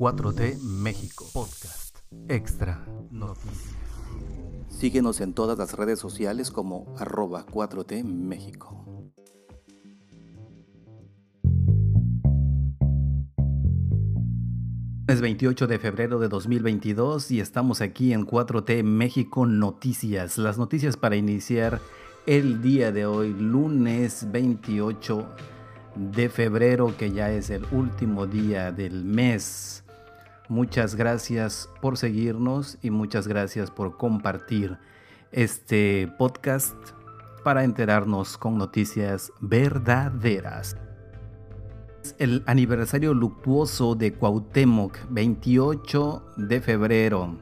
4T México Podcast Extra Noticias. Síguenos en todas las redes sociales como arroba 4T México. Es 28 de febrero de 2022 y estamos aquí en 4T México Noticias. Las noticias para iniciar el día de hoy, lunes 28 de febrero, que ya es el último día del mes. Muchas gracias por seguirnos y muchas gracias por compartir este podcast para enterarnos con noticias verdaderas. El aniversario luctuoso de Cuauhtémoc, 28 de febrero.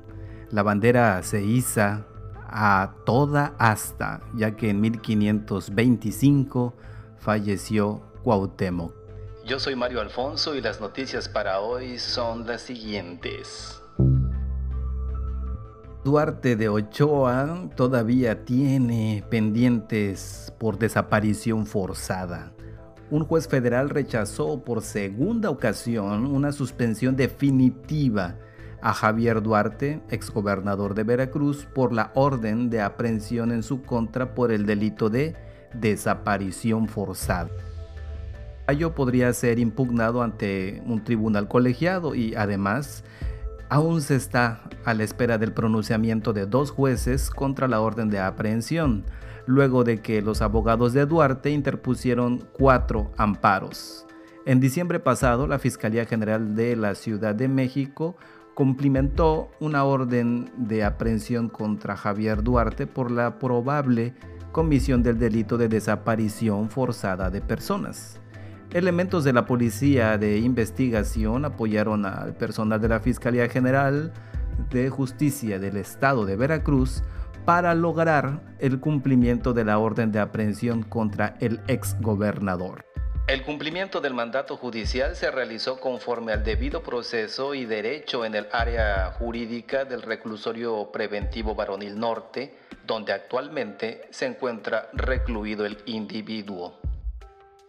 La bandera se iza a toda asta, ya que en 1525 falleció Cuauhtémoc. Yo soy Mario Alfonso y las noticias para hoy son las siguientes. Duarte de Ochoa todavía tiene pendientes por desaparición forzada. Un juez federal rechazó por segunda ocasión una suspensión definitiva a Javier Duarte, exgobernador de Veracruz, por la orden de aprehensión en su contra por el delito de desaparición forzada fallo podría ser impugnado ante un tribunal colegiado y además aún se está a la espera del pronunciamiento de dos jueces contra la orden de aprehensión, luego de que los abogados de Duarte interpusieron cuatro amparos. En diciembre pasado, la Fiscalía General de la Ciudad de México cumplimentó una orden de aprehensión contra Javier Duarte por la probable comisión del delito de desaparición forzada de personas. Elementos de la Policía de Investigación apoyaron al personal de la Fiscalía General de Justicia del Estado de Veracruz para lograr el cumplimiento de la orden de aprehensión contra el ex gobernador. El cumplimiento del mandato judicial se realizó conforme al debido proceso y derecho en el área jurídica del reclusorio preventivo varonil norte, donde actualmente se encuentra recluido el individuo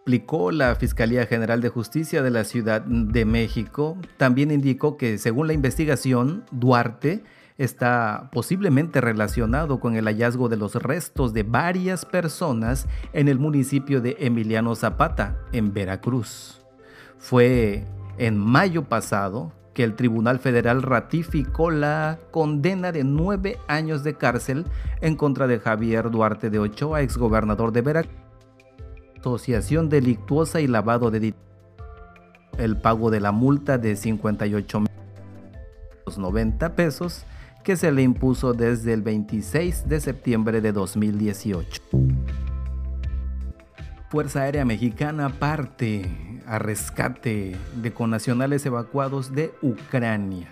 explicó la Fiscalía General de Justicia de la Ciudad de México, también indicó que según la investigación, Duarte está posiblemente relacionado con el hallazgo de los restos de varias personas en el municipio de Emiliano Zapata, en Veracruz. Fue en mayo pasado que el Tribunal Federal ratificó la condena de nueve años de cárcel en contra de Javier Duarte de Ochoa, exgobernador de Veracruz asociación delictuosa y lavado de dinero. El pago de la multa de 58.90 pesos que se le impuso desde el 26 de septiembre de 2018. Fuerza Aérea Mexicana parte a rescate de conacionales evacuados de Ucrania.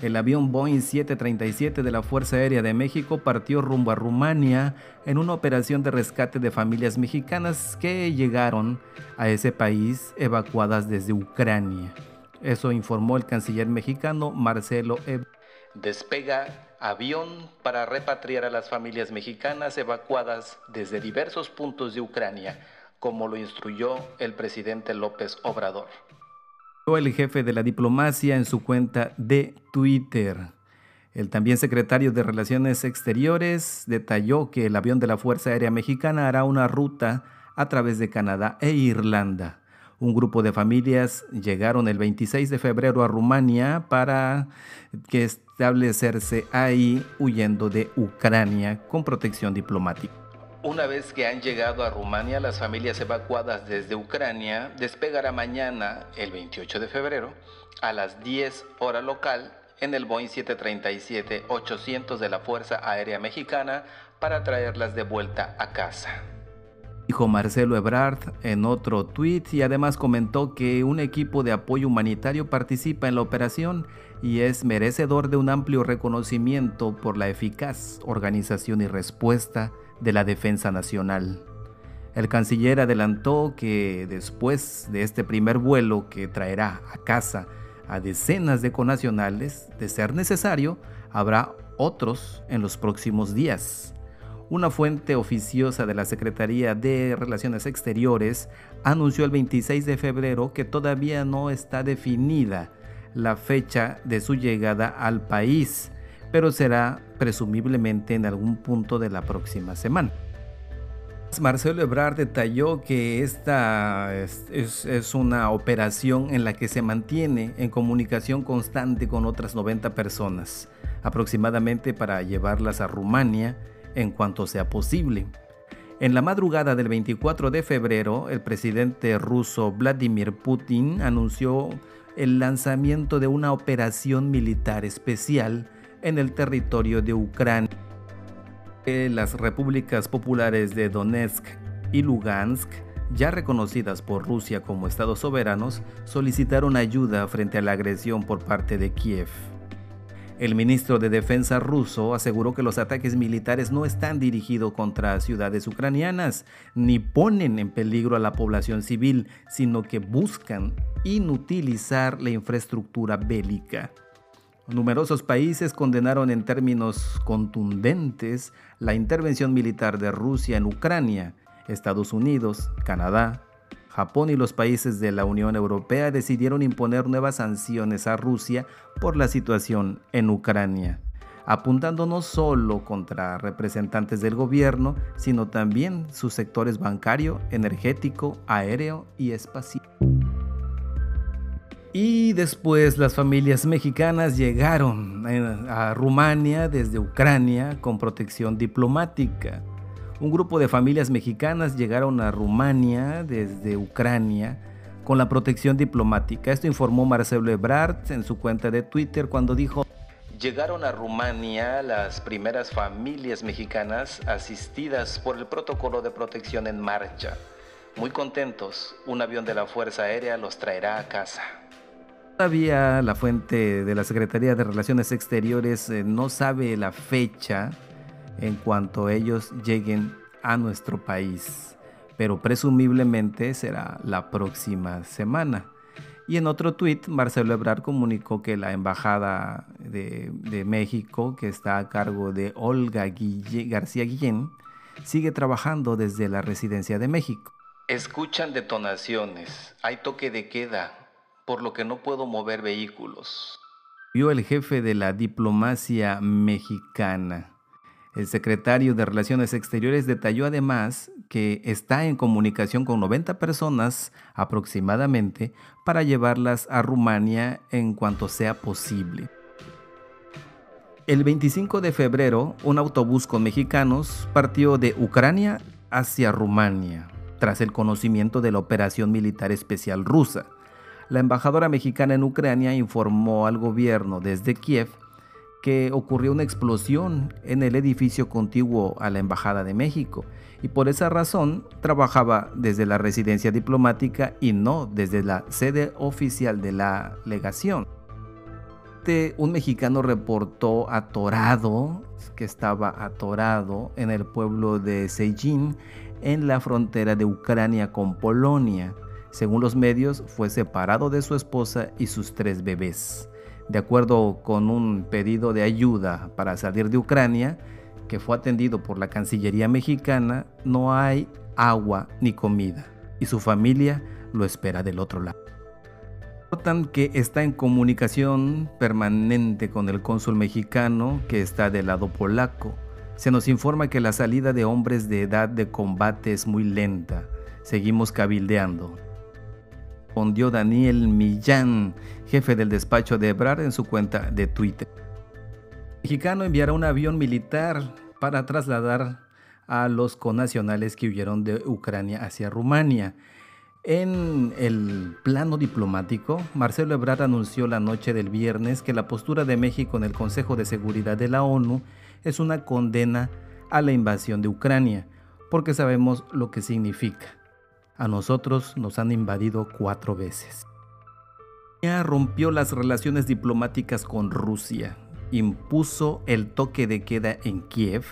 El avión Boeing 737 de la Fuerza Aérea de México partió rumbo a Rumania en una operación de rescate de familias mexicanas que llegaron a ese país evacuadas desde Ucrania. Eso informó el canciller mexicano Marcelo Ebrard. Despega avión para repatriar a las familias mexicanas evacuadas desde diversos puntos de Ucrania, como lo instruyó el presidente López Obrador el jefe de la diplomacia en su cuenta de Twitter. El también secretario de Relaciones Exteriores detalló que el avión de la Fuerza Aérea Mexicana hará una ruta a través de Canadá e Irlanda. Un grupo de familias llegaron el 26 de febrero a Rumania para que establecerse ahí huyendo de Ucrania con protección diplomática. Una vez que han llegado a Rumania, las familias evacuadas desde Ucrania despegará mañana, el 28 de febrero, a las 10 hora local en el Boeing 737-800 de la Fuerza Aérea Mexicana para traerlas de vuelta a casa. Dijo Marcelo Ebrard en otro tuit y además comentó que un equipo de apoyo humanitario participa en la operación y es merecedor de un amplio reconocimiento por la eficaz organización y respuesta de la defensa nacional. El canciller adelantó que después de este primer vuelo que traerá a casa a decenas de conacionales, de ser necesario, habrá otros en los próximos días. Una fuente oficiosa de la Secretaría de Relaciones Exteriores anunció el 26 de febrero que todavía no está definida la fecha de su llegada al país, pero será presumiblemente en algún punto de la próxima semana. Marcelo Ebrard detalló que esta es, una operación en la que se mantiene en comunicación constante con otras 90 personas, aproximadamente para llevarlas a Rumania en cuanto sea posible. En la madrugada del 24 de febrero, el presidente ruso Vladimir Putin anunció el lanzamiento de una operación militar especial en el territorio de Ucrania. Las repúblicas populares de Donetsk y Lugansk, ya reconocidas por Rusia como estados soberanos, solicitaron ayuda frente a la agresión por parte de Kiev. El ministro de Defensa ruso aseguró que los ataques militares no están dirigidos contra ciudades ucranianas ni ponen en peligro a la población civil, sino que buscan inutilizar la infraestructura bélica. Numerosos países condenaron en términos contundentes la intervención militar de Rusia en Ucrania. Estados Unidos, Canadá, Japón y los países de la Unión Europea decidieron imponer nuevas sanciones a Rusia por la situación en Ucrania, apuntando no solo contra representantes del gobierno, sino también sus sectores bancario, energético, aéreo y espacial. Y después las familias mexicanas llegaron a Rumania desde Ucrania con protección diplomática. Un grupo de familias mexicanas llegaron a Rumania desde Ucrania con la protección diplomática. Esto informó Marcelo Ebrard en su cuenta de Twitter cuando dijo, Llegaron a Rumania las primeras familias mexicanas asistidas por el protocolo de protección en marcha. Muy contentos, un avión de la Fuerza Aérea los traerá a casa. Todavía la fuente de la Secretaría de Relaciones Exteriores eh, no sabe la fecha en cuanto ellos lleguen a nuestro país, pero presumiblemente será la próxima semana. Y en otro tuit, Marcelo Ebrard comunicó que la Embajada de, México, que está a cargo de Olga García Guillén, sigue trabajando desde la residencia de México. Escuchan detonaciones, hay toque de queda, por lo que no puedo mover vehículos. Vio el jefe de la diplomacia mexicana. El secretario de Relaciones Exteriores detalló además que está en comunicación con 90 personas aproximadamente para llevarlas a Rumania en cuanto sea posible. El 25 de febrero, un autobús con mexicanos partió de Ucrania hacia Rumania, tras el conocimiento de la operación militar especial rusa. La embajadora mexicana en Ucrania informó al gobierno desde Kiev que ocurrió una explosión en el edificio contiguo a la Embajada de México y por esa razón trabajaba desde la residencia diplomática y no desde la sede oficial de la legación. Un mexicano reportó atorado, que estaba atorado en el pueblo de Sejin, en la frontera de Ucrania con Polonia. Según los medios, fue separado de su esposa y sus tres bebés de acuerdo con un pedido de ayuda para salir de Ucrania, que fue atendido por la Cancillería mexicana, no hay agua ni comida y su familia lo espera del otro lado. Notan que está en comunicación permanente con el cónsul mexicano que está del lado polaco. Se nos informa que la salida de hombres de edad de combate es muy lenta. Seguimos cabildeando respondió Daniel Millán, jefe del despacho de Ebrard, en su cuenta de Twitter. El mexicano enviará un avión militar para trasladar a los conacionales que huyeron de Ucrania hacia Rumania. En el plano diplomático, Marcelo Ebrard anunció la noche del viernes que la postura de México en el Consejo de Seguridad de la ONU es una condena a la invasión de Ucrania, porque sabemos lo que significa. A nosotros nos han invadido cuatro veces. Rompió las relaciones diplomáticas con Rusia, impuso el toque de queda en Kiev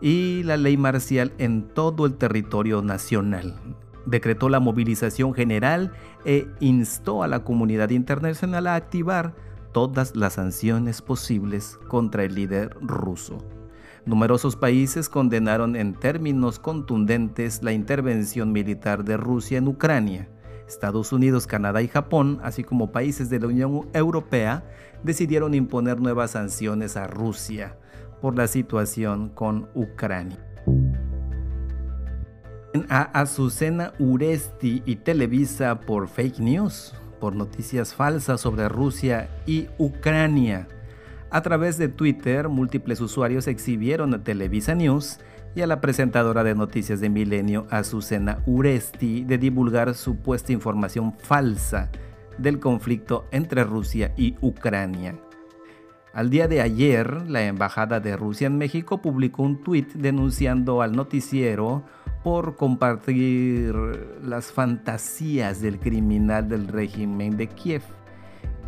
y la ley marcial en todo el territorio nacional. Decretó la movilización general e instó a la comunidad internacional a activar todas las sanciones posibles contra el líder ruso. Numerosos países condenaron en términos contundentes la intervención militar de Rusia en Ucrania. Estados Unidos, Canadá y Japón, así como países de la Unión Europea, decidieron imponer nuevas sanciones a Rusia por la situación con Ucrania. A Azucena Uresti y Televisa por fake news, por noticias falsas sobre Rusia y Ucrania. A través de Twitter, múltiples usuarios exhibieron a Televisa News y a la presentadora de noticias de Milenio, Azucena Uresti, de divulgar supuesta información falsa del conflicto entre Rusia y Ucrania. Al día de ayer, la Embajada de Rusia en México publicó un tuit denunciando al noticiero por compartir las fantasías del criminal del régimen de Kiev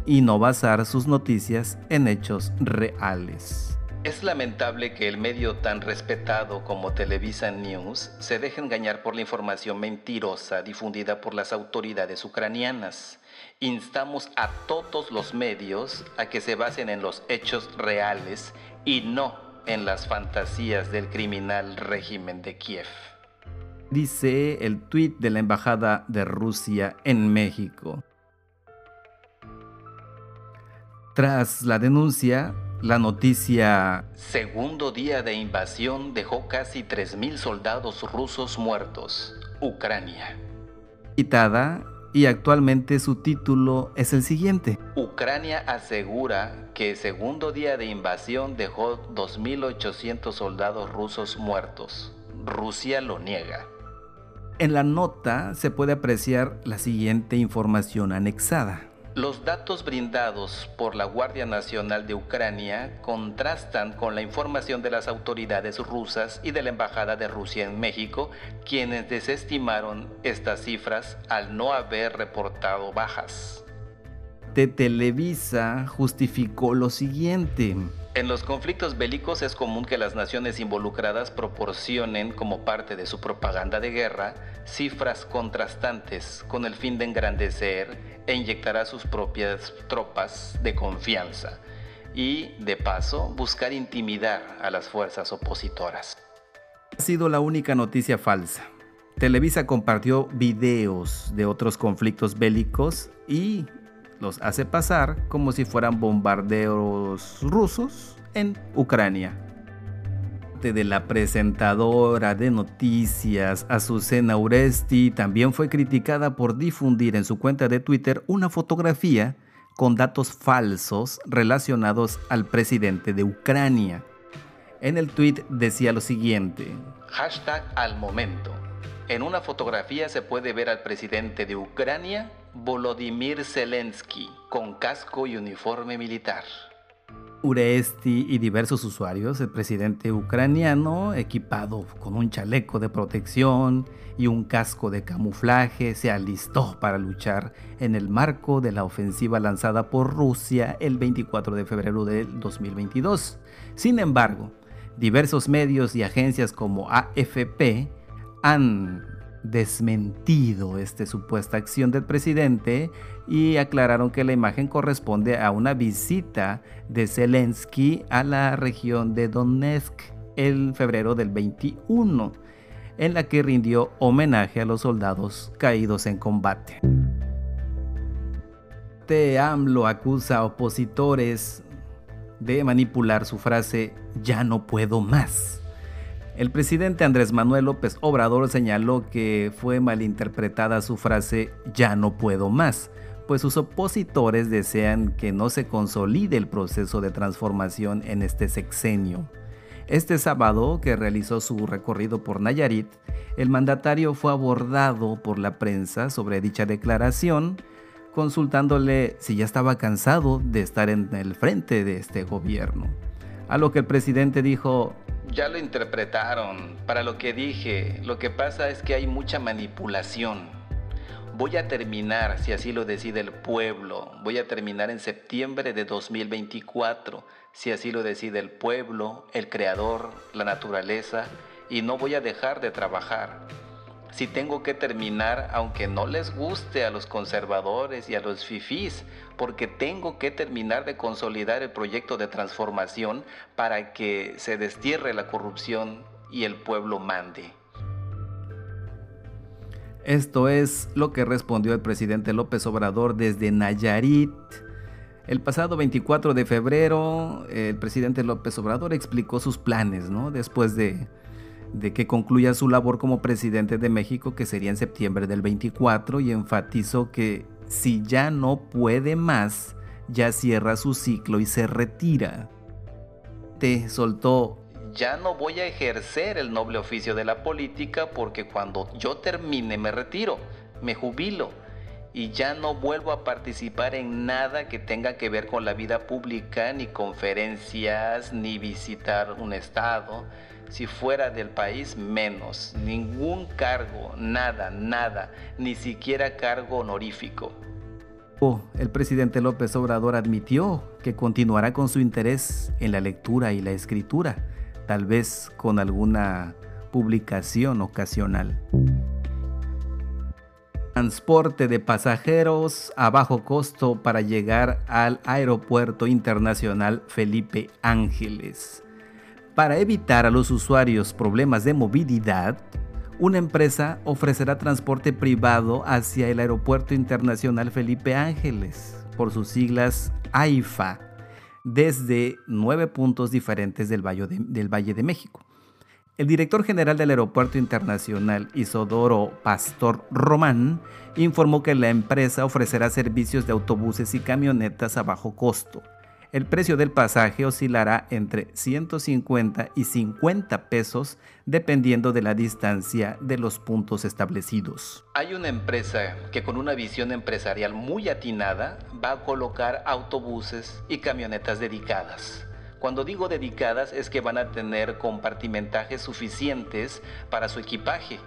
y no basar sus noticias en hechos reales. Es lamentable que el medio tan respetado como Televisa News se deje engañar por la información mentirosa difundida por las autoridades ucranianas. Instamos a todos los medios a que se basen en los hechos reales y no en las fantasías del criminal régimen de Kiev. Dice el tuit de la Embajada de Rusia en México. Tras la denuncia, la noticia Segundo día de invasión dejó casi 3.000 soldados rusos muertos. Ucrania. Citada y actualmente su título es el siguiente. Ucrania asegura que segundo día de invasión dejó 2.800 soldados rusos muertos. Rusia lo niega. En la nota se puede apreciar la siguiente información anexada. Los datos brindados por la Guardia Nacional de Ucrania contrastan con la información de las autoridades rusas y de la Embajada de Rusia en México, quienes desestimaron estas cifras al no haber reportado bajas. Televisa justificó lo siguiente. En los conflictos bélicos es común que las naciones involucradas proporcionen como parte de su propaganda de guerra cifras contrastantes con el fin de engrandecer e inyectar a sus propias tropas de confianza y, de paso, buscar intimidar a las fuerzas opositoras. Ha sido la única noticia falsa. Televisa compartió videos de otros conflictos bélicos y los hace pasar como si fueran bombardeos rusos en Ucrania. De la presentadora de noticias Azucena Uresti también fue criticada por difundir en su cuenta de Twitter una fotografía con datos falsos relacionados al presidente de Ucrania. En el tweet decía lo siguiente. Hashtag al momento. En una fotografía se puede ver al presidente de Ucrania Volodymyr Zelensky con casco y uniforme militar. Uresti y diversos usuarios, el presidente ucraniano, equipado con un chaleco de protección y un casco de camuflaje, se alistó para luchar en el marco de la ofensiva lanzada por Rusia el 24 de febrero del 2022. Sin embargo, diversos medios y agencias como AFP han desmentido esta supuesta acción del presidente y aclararon que la imagen corresponde a una visita de Zelensky a la región de Donetsk en febrero del 21, en la que rindió homenaje a los soldados caídos en combate. Te AMLO acusa a opositores de manipular su frase ya no puedo más el presidente Andrés Manuel López Obrador señaló que fue malinterpretada su frase ya no puedo más, pues sus opositores desean que no se consolide el proceso de transformación en este sexenio. Este sábado, que realizó su recorrido por Nayarit, el mandatario fue abordado por la prensa sobre dicha declaración, consultándole si ya estaba cansado de estar en el frente de este gobierno. A lo que el presidente dijo, ya lo interpretaron. Para lo que dije, lo que pasa es que hay mucha manipulación. Voy a terminar, si así lo decide el pueblo, voy a terminar en septiembre de 2024, si así lo decide el pueblo, el creador, la naturaleza, y no voy a dejar de trabajar si tengo que terminar, aunque no les guste a los conservadores y a los fifís, porque tengo que terminar de consolidar el proyecto de transformación para que se destierre la corrupción y el pueblo mande. Esto es lo que respondió el presidente López Obrador desde Nayarit. El pasado 24 de febrero, el presidente López Obrador explicó sus planes, ¿no? Después de, de que concluya su labor como presidente de México, que sería en septiembre del 24, y enfatizó que si ya no puede más, ya cierra su ciclo y se retira. Te soltó ya no voy a ejercer el noble oficio de la política porque cuando yo termine me retiro, me jubilo y ya no vuelvo a participar en nada que tenga que ver con la vida pública, ni conferencias, ni visitar un estado. Si fuera del país, menos. Ningún cargo, nada, nada, ni siquiera cargo honorífico. Oh, el presidente López Obrador admitió que continuará con su interés en la lectura y la escritura tal vez con alguna publicación ocasional. Transporte de pasajeros a bajo costo para llegar al Aeropuerto Internacional Felipe Ángeles. Para evitar a los usuarios problemas de movilidad, una empresa ofrecerá transporte privado hacia el Aeropuerto Internacional Felipe Ángeles, por sus siglas AIFA desde nueve puntos diferentes del Valle de, México. El director general del Aeropuerto Internacional, Isodoro Pastor Román, informó que la empresa ofrecerá servicios de autobuses y camionetas a bajo costo el precio del pasaje oscilará entre 150 y 50 pesos dependiendo de la distancia de los puntos establecidos. Hay una empresa que con una visión empresarial muy atinada va a colocar autobuses y camionetas dedicadas. Cuando digo dedicadas es que van a tener compartimentajes suficientes para su equipaje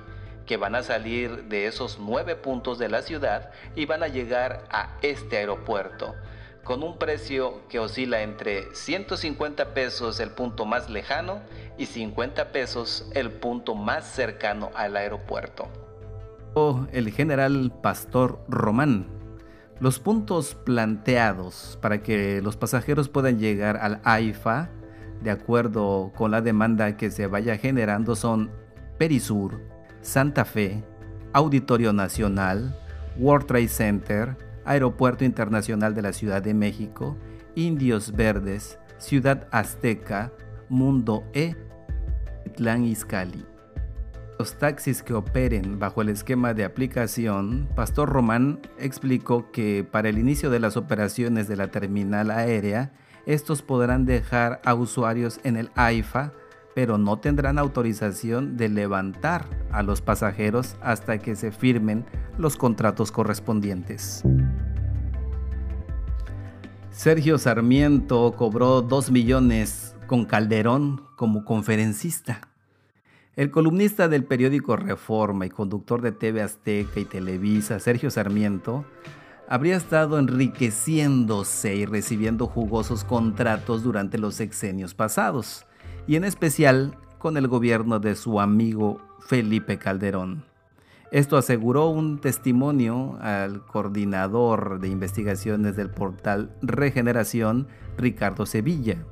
que van a salir de esos nueve puntos de la ciudad y van a llegar a este aeropuerto con un precio que oscila entre 150 pesos el punto más lejano y 50 pesos el punto más cercano al aeropuerto. El general Pastor Román. Los puntos planteados para que los pasajeros puedan llegar al AIFA, de acuerdo con la demanda que se vaya generando, son Perisur, Santa Fe, Auditorio Nacional, World Trade Center, Aeropuerto Internacional de la Ciudad de México, Indios Verdes, Ciudad Azteca, Mundo E, Itlán Izcalli. Los taxis que operen bajo el esquema de aplicación, Pastor Román explicó que para el inicio de las operaciones de la terminal aérea, estos podrán dejar a usuarios en el AIFA pero no tendrán autorización de levantar a los pasajeros hasta que se firmen los contratos correspondientes. Sergio Sarmiento cobró 2 millones con Calderón como conferencista. El columnista del periódico Reforma y conductor de TV Azteca y Televisa, Sergio Sarmiento, habría estado enriqueciéndose y recibiendo jugosos contratos durante los sexenios pasados y en especial con el gobierno de su amigo Felipe Calderón. Esto aseguró un testimonio al coordinador de investigaciones del portal Regeneración, Ricardo Sevilla.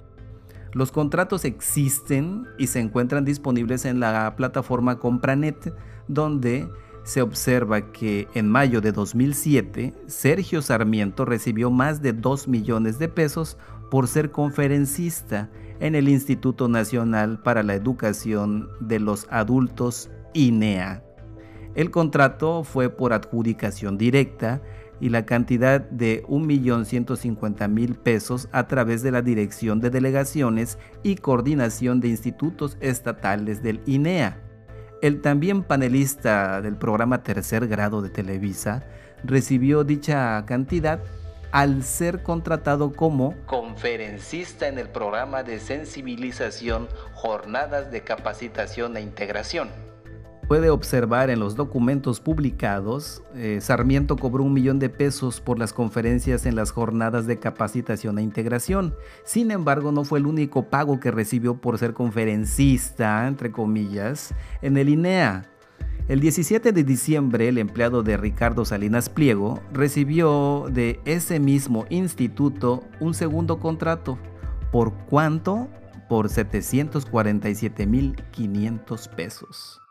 Los contratos existen y se encuentran disponibles en la plataforma Compranet, donde se observa que en mayo de 2007 Sergio Sarmiento recibió más de 2 millones de pesos por ser conferencista en el Instituto Nacional para la Educación de los Adultos INEA. El contrato fue por adjudicación directa y la cantidad de 1.150.000 pesos a través de la Dirección de Delegaciones y Coordinación de Institutos Estatales del INEA. El también panelista del programa Tercer Grado de Televisa recibió dicha cantidad al ser contratado como conferencista en el programa de sensibilización Jornadas de Capacitación e Integración. Puede observar en los documentos publicados, eh, Sarmiento cobró un millón de pesos por las conferencias en las jornadas de capacitación e integración. Sin embargo, no fue el único pago que recibió por ser conferencista, entre comillas, en el INEA. El 17 de diciembre, el empleado de Ricardo Salinas Pliego recibió de ese mismo instituto un segundo contrato. ¿Por cuánto? Por 747.500 pesos.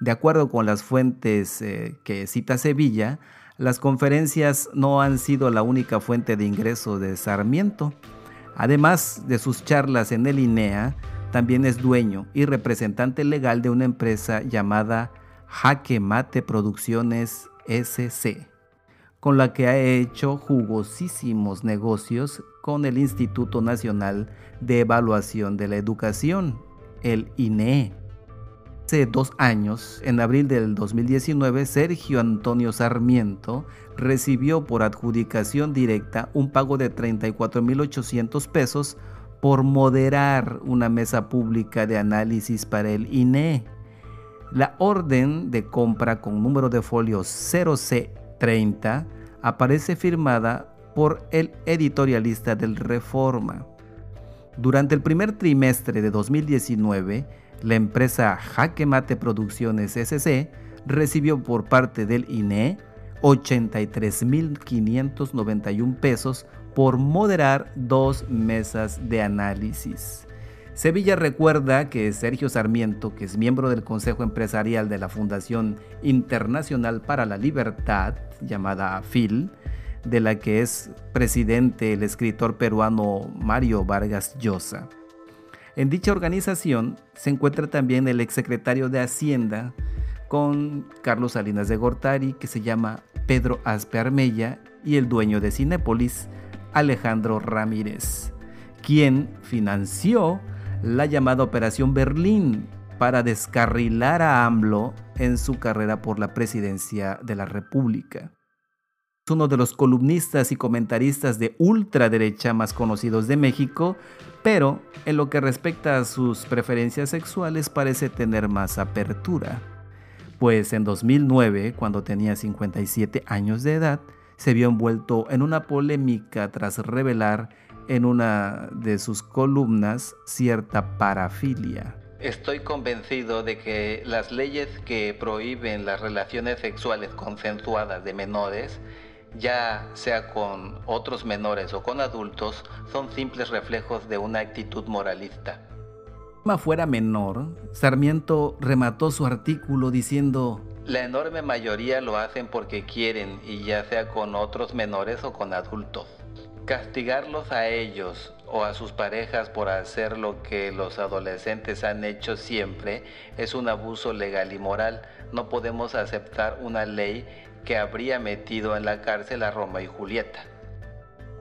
De acuerdo con las fuentes eh, que cita Sevilla, las conferencias no han sido la única fuente de ingreso de Sarmiento. Además de sus charlas en el INEA, también es dueño y representante legal de una empresa llamada Jaque Mate Producciones SC, con la que ha hecho jugosísimos negocios con el Instituto Nacional de Evaluación de la Educación, el INEE Hace dos años, en abril del 2019, Sergio Antonio Sarmiento recibió por adjudicación directa un pago de 34.800 pesos por moderar una mesa pública de análisis para el INE. La orden de compra con número de folio 0C30 aparece firmada por el editorialista del Reforma. Durante el primer trimestre de 2019, la empresa Jaque Mate Producciones SC recibió por parte del INE 83.591 pesos por moderar dos mesas de análisis. Sevilla recuerda que Sergio Sarmiento, que es miembro del Consejo Empresarial de la Fundación Internacional para la Libertad, llamada FIL, de la que es presidente el escritor peruano Mario Vargas Llosa. En dicha organización se encuentra también el exsecretario de Hacienda con Carlos Salinas de Gortari, que se llama Pedro Aspe Armella, y el dueño de Cinépolis, Alejandro Ramírez, quien financió la llamada Operación Berlín para descarrilar a AMLO en su carrera por la presidencia de la República uno de los columnistas y comentaristas de ultraderecha más conocidos de México, pero en lo que respecta a sus preferencias sexuales parece tener más apertura. Pues en 2009, cuando tenía 57 años de edad, se vio envuelto en una polémica tras revelar en una de sus columnas cierta parafilia. Estoy convencido de que las leyes que prohíben las relaciones sexuales consensuadas de menores ya sea con otros menores o con adultos, son simples reflejos de una actitud moralista. fuera menor, Sarmiento remató su artículo diciendo, La enorme mayoría lo hacen porque quieren y ya sea con otros menores o con adultos. Castigarlos a ellos o a sus parejas por hacer lo que los adolescentes han hecho siempre es un abuso legal y moral. No podemos aceptar una ley que habría metido en la cárcel a Roma y Julieta.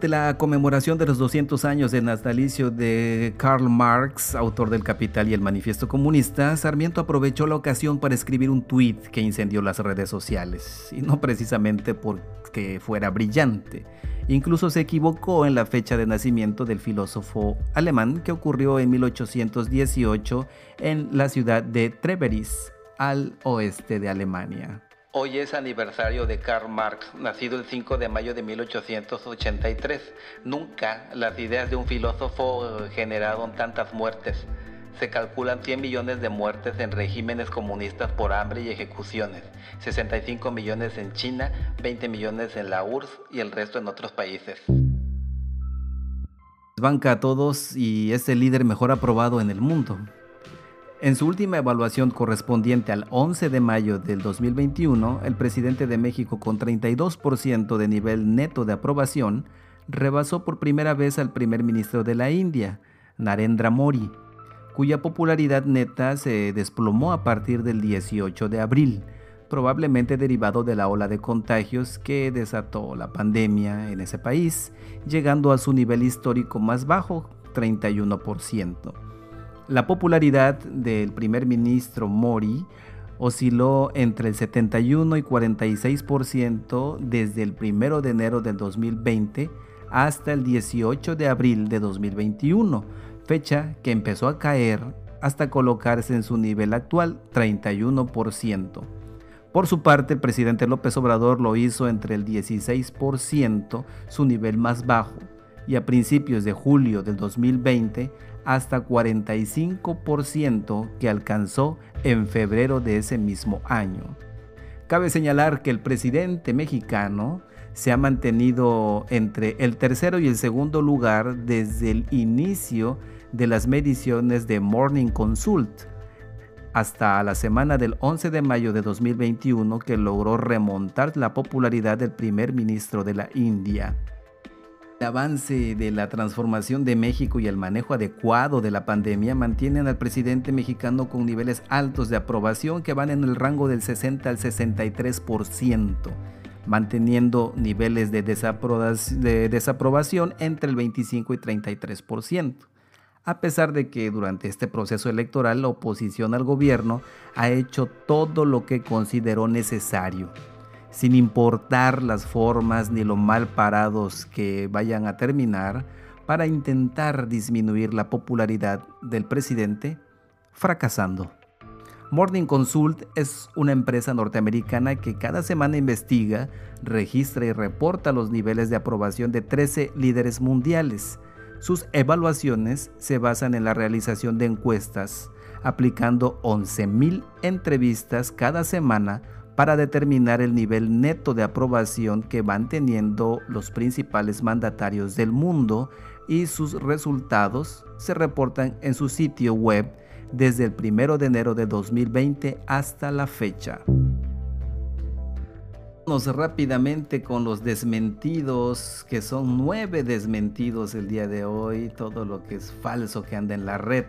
De la conmemoración de los 200 años de natalicio de Karl Marx, autor del Capital y el Manifiesto Comunista, Sarmiento aprovechó la ocasión para escribir un tuit que incendió las redes sociales, y no precisamente porque fuera brillante. Incluso se equivocó en la fecha de nacimiento del filósofo alemán que ocurrió en 1818 en la ciudad de Treveris, al oeste de Alemania. Hoy es aniversario de Karl Marx, nacido el 5 de mayo de 1883. Nunca las ideas de un filósofo generaron tantas muertes. Se calculan 100 millones de muertes en regímenes comunistas por hambre y ejecuciones, 65 millones en China, 20 millones en la URSS y el resto en otros países. Banca a todos y es el líder mejor aprobado en el mundo. En su última evaluación correspondiente al 11 de mayo del 2021, el presidente de México con 32% de nivel neto de aprobación rebasó por primera vez al primer ministro de la India, Narendra Modi, cuya popularidad neta se desplomó a partir del 18 de abril, probablemente derivado de la ola de contagios que desató la pandemia en ese país, llegando a su nivel histórico más bajo, 31%. La popularidad del primer ministro Mori osciló entre el 71 y 46% desde el 1 de enero del 2020 hasta el 18 de abril de 2021, fecha que empezó a caer hasta colocarse en su nivel actual, 31%. Por su parte, el presidente López Obrador lo hizo entre el 16%, su nivel más bajo, y a principios de julio del 2020 hasta 45% que alcanzó en febrero de ese mismo año. Cabe señalar que el presidente mexicano se ha mantenido entre el tercero y el segundo lugar desde el inicio de las mediciones de Morning Consult. hasta la semana del 11 de mayo de 2021 que logró remontar la popularidad del primer ministro de la India. El avance de la transformación de México y el manejo adecuado de la pandemia mantienen al presidente mexicano con niveles altos de aprobación que van en el rango del 60 al 63%, manteniendo niveles de, desaprobación entre el 25 y 33%. A pesar de que durante este proceso electoral la oposición al gobierno ha hecho todo lo que consideró necesario sin importar las formas ni lo mal parados que vayan a terminar, para intentar disminuir la popularidad del presidente, fracasando. Morning Consult es una empresa norteamericana que cada semana investiga, registra y reporta los niveles de aprobación de 13 líderes mundiales. Sus evaluaciones se basan en la realización de encuestas, aplicando 11.000 entrevistas cada semana para determinar el nivel neto de aprobación que van teniendo los principales mandatarios del mundo y sus resultados se reportan en su sitio web desde el 1 de enero de 2020 hasta la fecha. Vamos rápidamente con los desmentidos, que son nueve desmentidos el día de hoy, todo lo que es falso que anda en la red.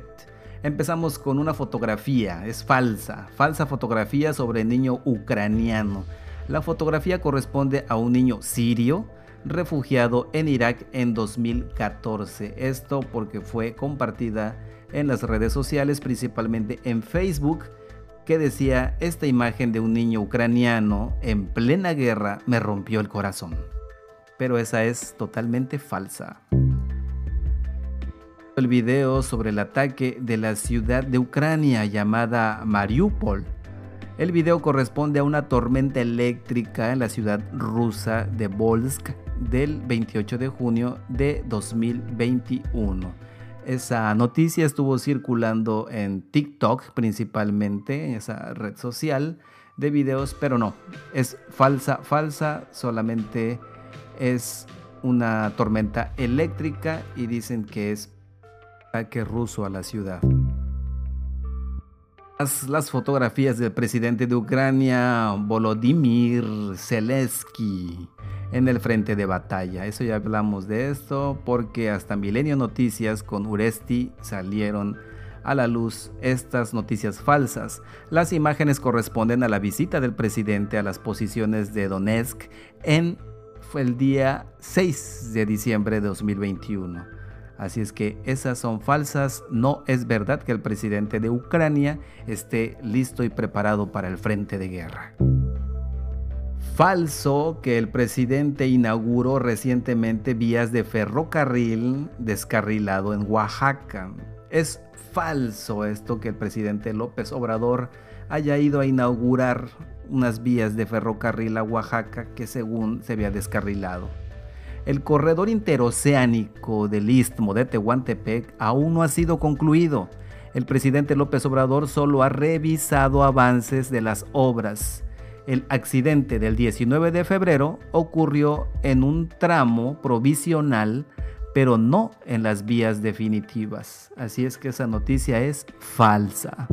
Empezamos con una fotografía, es falsa, falsa fotografía sobre niño ucraniano. La fotografía corresponde a un niño sirio refugiado en Irak en 2014. Esto porque fue compartida en las redes sociales, principalmente en Facebook, que decía, esta imagen de un niño ucraniano en plena guerra me rompió el corazón. Pero esa es totalmente falsa el video sobre el ataque de la ciudad de Ucrania llamada Mariupol. El video corresponde a una tormenta eléctrica en la ciudad rusa de Volsk del 28 de junio de 2021. Esa noticia estuvo circulando en TikTok principalmente, en esa red social de videos, pero no, es falsa, falsa, solamente es una tormenta eléctrica y dicen que es ataque ruso a la ciudad. Las, fotografías del presidente de Ucrania, Volodymyr Zelensky, en el frente de batalla. Eso ya hablamos de esto porque hasta Milenio Noticias con Uresti salieron a la luz estas noticias falsas. Las imágenes corresponden a la visita del presidente a las posiciones de Donetsk en fue el día 6 de diciembre de 2021. Así es que esas son falsas. No es verdad que el presidente de Ucrania esté listo y preparado para el frente de guerra. Falso que el presidente inauguró recientemente vías de ferrocarril descarrilado en Oaxaca. Es falso esto que el presidente López Obrador haya ido a inaugurar unas vías de ferrocarril a Oaxaca que según se había descarrilado. El corredor interoceánico del Istmo de Tehuantepec aún no ha sido concluido. El presidente López Obrador solo ha revisado avances de las obras. El accidente del 19 de febrero ocurrió en un tramo provisional, pero no en las vías definitivas. Así es que esa noticia es falsa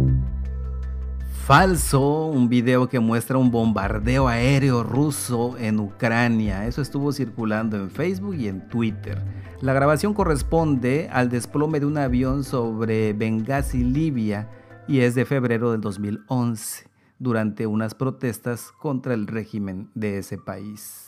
falso, un video que muestra un bombardeo aéreo ruso en Ucrania. Eso estuvo circulando en Facebook y en Twitter. La grabación corresponde al desplome de un avión sobre Benghazi, Libia, y es de febrero del 2011, durante unas protestas contra el régimen de ese país.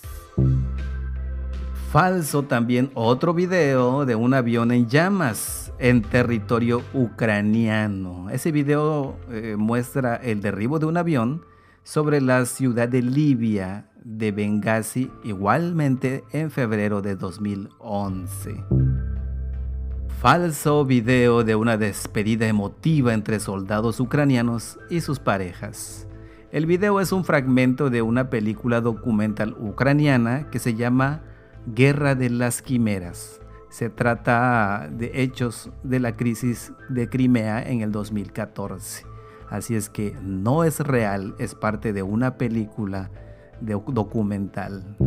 Falso también otro video de un avión en llamas en territorio ucraniano. Ese video eh, muestra el derribo de un avión sobre la ciudad de Libia de Benghazi igualmente en febrero de 2011. Falso video de una despedida emotiva entre soldados ucranianos y sus parejas. El video es un fragmento de una película documental ucraniana que se llama Guerra de las Quimeras. Se trata de hechos de la crisis de Crimea en el 2014. Así es que no es real, es parte de una película documental.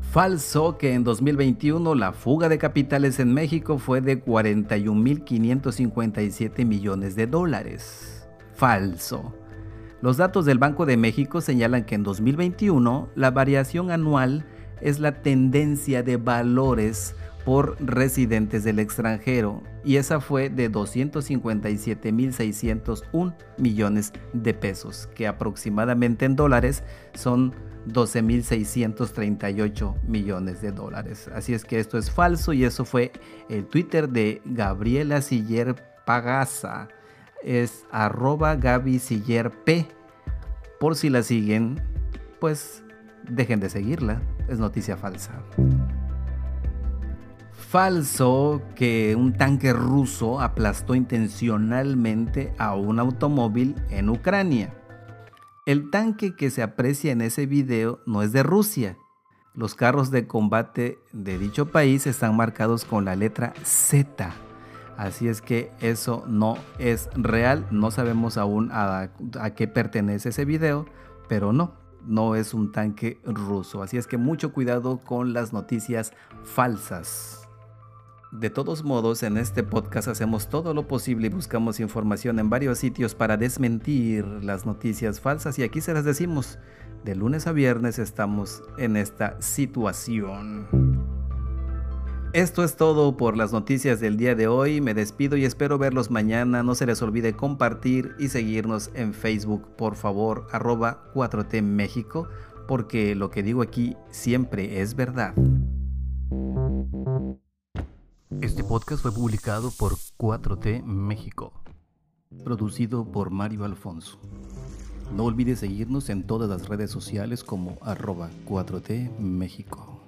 Falso que en 2021 la fuga de capitales en México fue de 41.557 millones de dólares. falso. Los datos del Banco de México señalan que en 2021 la variación anual es la tendencia de valores por residentes del extranjero y esa fue de 257.601 millones de pesos, que aproximadamente en dólares son 12.638 millones de dólares. Así es que esto es falso y eso fue el Twitter de Gabriela Siller Pagasa. Es arroba Gaby Siller P. Por si la siguen, pues dejen de seguirla. Es noticia falsa falso que un tanque ruso aplastó intencionalmente a un automóvil en Ucrania. El tanque que se aprecia en ese video no es de Rusia. Los carros de combate de dicho país están marcados con la letra Z. Así es que eso no es real. No sabemos aún a, qué pertenece ese video, pero no, no es un tanque ruso. Así es que mucho cuidado con las noticias falsas. De todos modos, en este podcast hacemos todo lo posible y buscamos información en varios sitios para desmentir las noticias falsas y aquí se las decimos. De lunes a viernes estamos en esta situación. Esto es todo por las noticias del día de hoy. Me despido y espero verlos mañana. No se les olvide compartir y seguirnos en Facebook, por favor, arroba 4T México, porque lo que digo aquí siempre es verdad. Este podcast fue publicado por 4T México, producido por Mario Alfonso. No olvides seguirnos en todas las redes sociales como arroba 4T México.